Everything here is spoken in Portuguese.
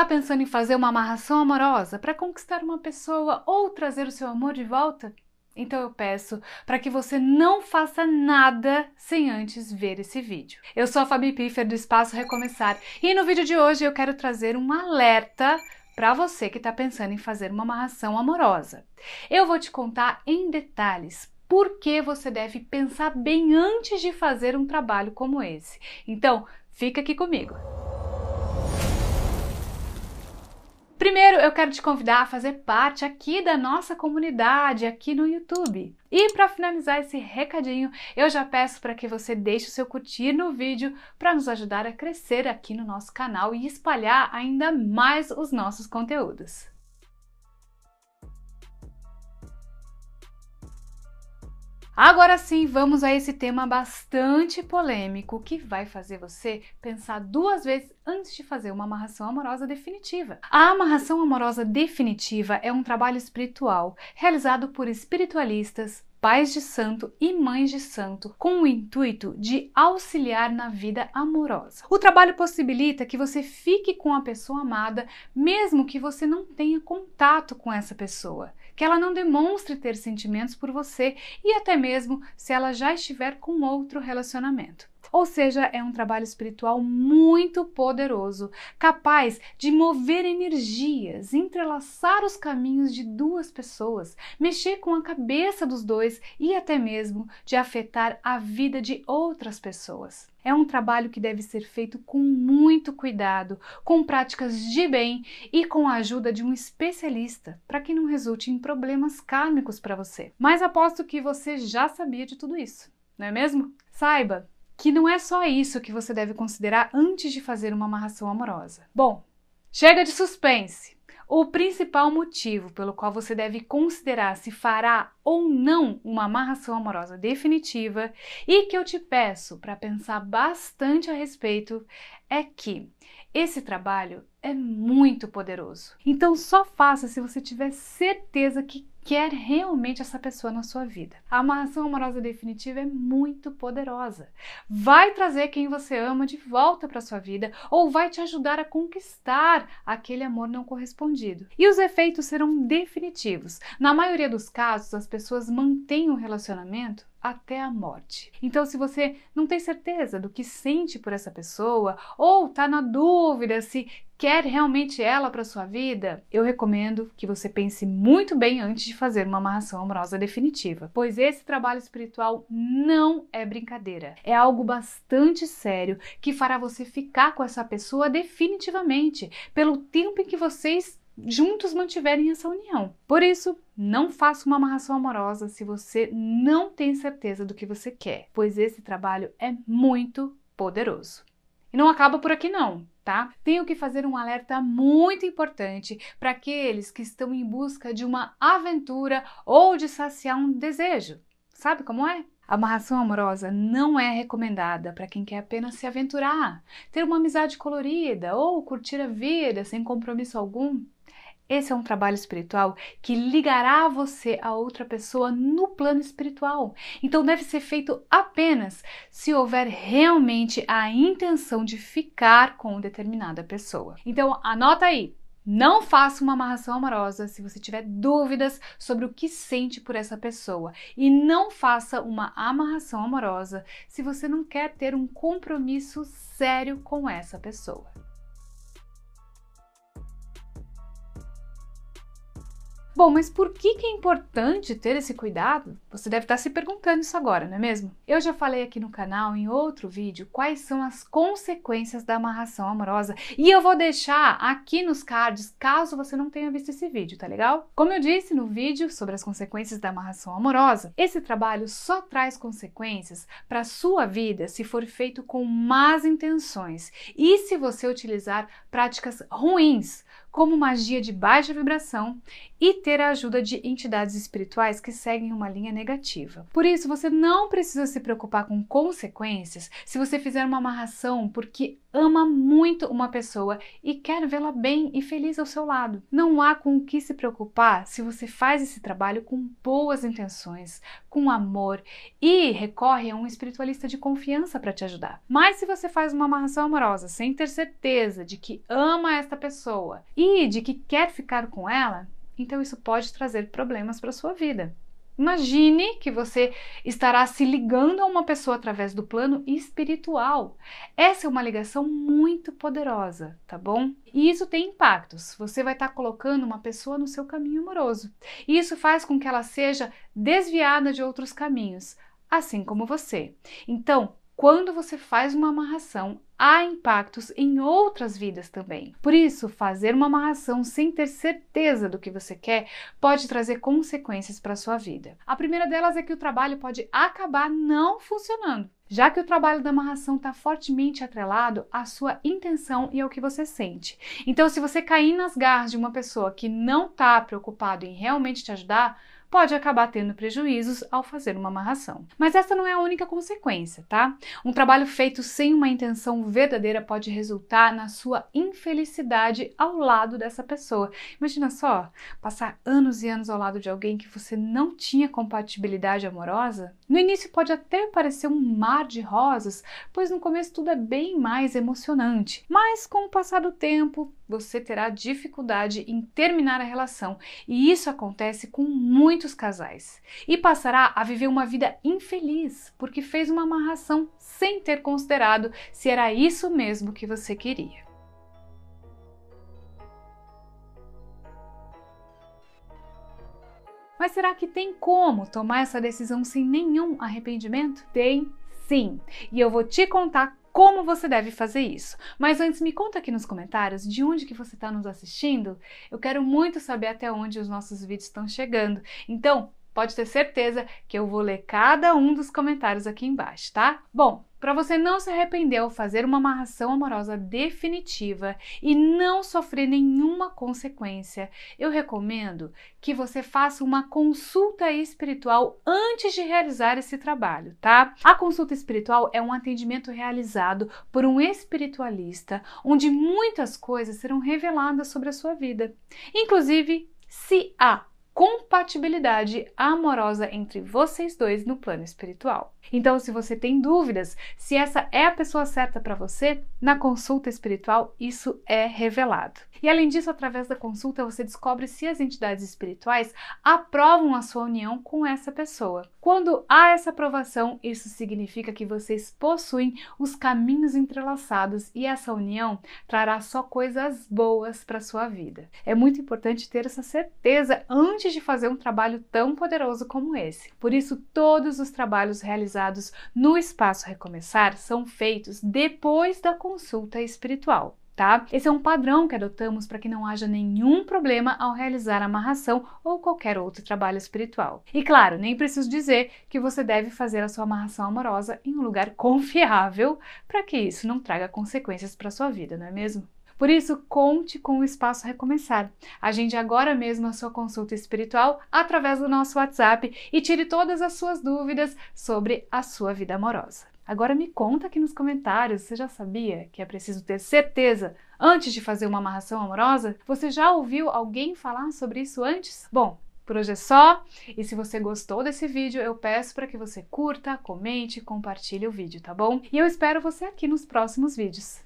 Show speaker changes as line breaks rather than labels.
Tá pensando em fazer uma amarração amorosa para conquistar uma pessoa ou trazer o seu amor de volta? Então eu peço para que você não faça nada sem antes ver esse vídeo. Eu sou a Fabi Piffer do Espaço Recomeçar e no vídeo de hoje eu quero trazer um alerta para você que está pensando em fazer uma amarração amorosa. Eu vou te contar em detalhes por que você deve pensar bem antes de fazer um trabalho como esse. Então, fica aqui comigo. Primeiro, eu quero te convidar a fazer parte aqui da nossa comunidade, aqui no YouTube. E para finalizar esse recadinho, eu já peço para que você deixe o seu curtir no vídeo para nos ajudar a crescer aqui no nosso canal e espalhar ainda mais os nossos conteúdos. Agora sim, vamos a esse tema bastante polêmico que vai fazer você pensar duas vezes antes de fazer uma amarração amorosa definitiva. A amarração amorosa definitiva é um trabalho espiritual realizado por espiritualistas, pais de santo e mães de santo, com o intuito de auxiliar na vida amorosa. O trabalho possibilita que você fique com a pessoa amada, mesmo que você não tenha contato com essa pessoa que ela não demonstre ter sentimentos por você e até mesmo se ela já estiver com outro relacionamento. Ou seja, é um trabalho espiritual muito poderoso, capaz de mover energias, entrelaçar os caminhos de duas pessoas, mexer com a cabeça dos dois e até mesmo de afetar a vida de outras pessoas. É um trabalho que deve ser feito com muito cuidado, com práticas de bem e com a ajuda de um especialista, para que não resulte em problemas kármicos para você. Mas aposto que você já sabia de tudo isso, não é mesmo? Saiba que não é só isso que você deve considerar antes de fazer uma amarração amorosa. Bom, chega de suspense. O principal motivo pelo qual você deve considerar se fará ou não uma amarração amorosa definitiva e que eu te peço para pensar bastante a respeito é que esse trabalho é muito poderoso. Então só faça se você tiver certeza que quer realmente essa pessoa na sua vida. A amarração amorosa definitiva é muito poderosa. Vai trazer quem você ama de volta para sua vida ou vai te ajudar a conquistar aquele amor não correspondido. E os efeitos serão definitivos. Na maioria dos casos, as pessoas mantêm o um relacionamento até a morte. Então, se você não tem certeza do que sente por essa pessoa ou está na dúvida se quer realmente ela para sua vida, eu recomendo que você pense muito bem antes de fazer uma amarração amorosa definitiva, pois esse trabalho espiritual não é brincadeira. É algo bastante sério que fará você ficar com essa pessoa definitivamente pelo tempo em que vocês juntos mantiverem essa união. Por isso, não faça uma amarração amorosa se você não tem certeza do que você quer, pois esse trabalho é muito poderoso. E não acaba por aqui não, tá? Tenho que fazer um alerta muito importante para aqueles que estão em busca de uma aventura ou de saciar um desejo. Sabe como é? Amarração amorosa não é recomendada para quem quer apenas se aventurar, ter uma amizade colorida ou curtir a vida sem compromisso algum. Esse é um trabalho espiritual que ligará você a outra pessoa no plano espiritual. Então deve ser feito apenas se houver realmente a intenção de ficar com determinada pessoa. Então anota aí, não faça uma amarração amorosa se você tiver dúvidas sobre o que sente por essa pessoa. E não faça uma amarração amorosa se você não quer ter um compromisso sério com essa pessoa. Bom, mas por que, é importante ter esse cuidado? Você deve estar se perguntando isso agora, não é mesmo? Eu já falei aqui no canal, em outro vídeo, quais são as consequências da amarração amorosa e eu vou deixar aqui nos cards caso você não tenha visto esse vídeo, tá legal? Como eu disse no vídeo sobre as consequências da amarração amorosa, esse trabalho só traz consequências para sua vida se for feito com más intenções e se você utilizar práticas ruins como magia de baixa vibração e ter a ajuda de entidades espirituais que seguem uma linha negativa. Por isso, você não precisa se preocupar com consequências se você fizer uma amarração porque ama muito uma pessoa e quer vê-la bem e feliz ao seu lado. Não há com o que se preocupar se você faz esse trabalho com boas intenções, com amor e recorre a um espiritualista de confiança para te ajudar. Mas se você faz uma amarração amorosa sem ter certeza de que ama esta pessoa e de que quer ficar com ela, então isso pode trazer problemas para sua vida. Imagine que você estará se ligando a uma pessoa através do plano espiritual. Essa é uma ligação muito poderosa, tá bom? E isso tem impactos. Você vai estar colocando uma pessoa no seu caminho amoroso. E isso faz com que ela seja desviada de outros caminhos, assim como você. Então, quando você faz uma amarração, há impactos em outras vidas também. Por isso, fazer uma amarração sem ter certeza do que você quer pode trazer consequências para sua vida. A primeira delas é que o trabalho pode acabar não funcionando já que o trabalho da amarração está fortemente atrelado à sua intenção e ao que você sente. Então, se você cair nas garras de uma pessoa que não está preocupado em realmente te ajudar, pode acabar tendo prejuízos ao fazer uma amarração. Mas essa não é a única consequência, tá? Um trabalho feito sem uma intenção verdadeira pode resultar na sua infelicidade ao lado dessa pessoa. Imagina só, passar anos e anos ao lado de alguém que você não tinha compatibilidade amorosa. No início pode até parecer um mar de rosas, pois no começo tudo é bem mais emocionante. Mas com o passar do tempo, você terá dificuldade em terminar a relação, e isso acontece com muitos casais. E passará a viver uma vida infeliz porque fez uma amarração sem ter considerado se era isso mesmo que você queria. Mas será que tem como tomar essa decisão sem nenhum arrependimento? Tem sim! E eu vou te contar como você deve fazer isso. Mas antes, me conta aqui nos comentários de onde que você está nos assistindo. Eu quero muito saber até onde os nossos vídeos estão chegando. Então, pode ter certeza que eu vou ler cada um dos comentários aqui embaixo, tá? Bom, para você não se arrepender ao fazer uma amarração amorosa definitiva e não sofrer nenhuma consequência, eu recomendo que você faça uma consulta espiritual antes de realizar esse trabalho, tá? A consulta espiritual é um atendimento realizado por um espiritualista, onde muitas coisas serão reveladas sobre a sua vida, inclusive se há compatibilidade amorosa entre vocês dois no plano espiritual. Então, se você tem dúvidas se essa é a pessoa certa para você, na consulta espiritual isso é revelado. E além disso, através da consulta você descobre se as entidades espirituais aprovam a sua união com essa pessoa. Quando há essa aprovação, isso significa que vocês possuem os caminhos entrelaçados e essa união trará só coisas boas para sua vida. É muito importante ter essa certeza antes de fazer um trabalho tão poderoso como esse. Por isso, todos os trabalhos realizados no Espaço Recomeçar são feitos depois da consulta espiritual. Tá? Esse é um padrão que adotamos para que não haja nenhum problema ao realizar a amarração ou qualquer outro trabalho espiritual. E claro, nem preciso dizer que você deve fazer a sua amarração amorosa em um lugar confiável para que isso não traga consequências para sua vida, não é mesmo? Por isso, conte com o Espaço Recomeçar. Agende agora mesmo a sua consulta espiritual através do nosso WhatsApp e tire todas as suas dúvidas sobre a sua vida amorosa. Agora me conta aqui nos comentários, você já sabia que é preciso ter certeza antes de fazer uma amarração amorosa? Você já ouviu alguém falar sobre isso antes? Bom, por hoje é só, e se você gostou desse vídeo, eu peço para que você curta, comente, compartilhe o vídeo, tá bom? E eu espero você aqui nos próximos vídeos.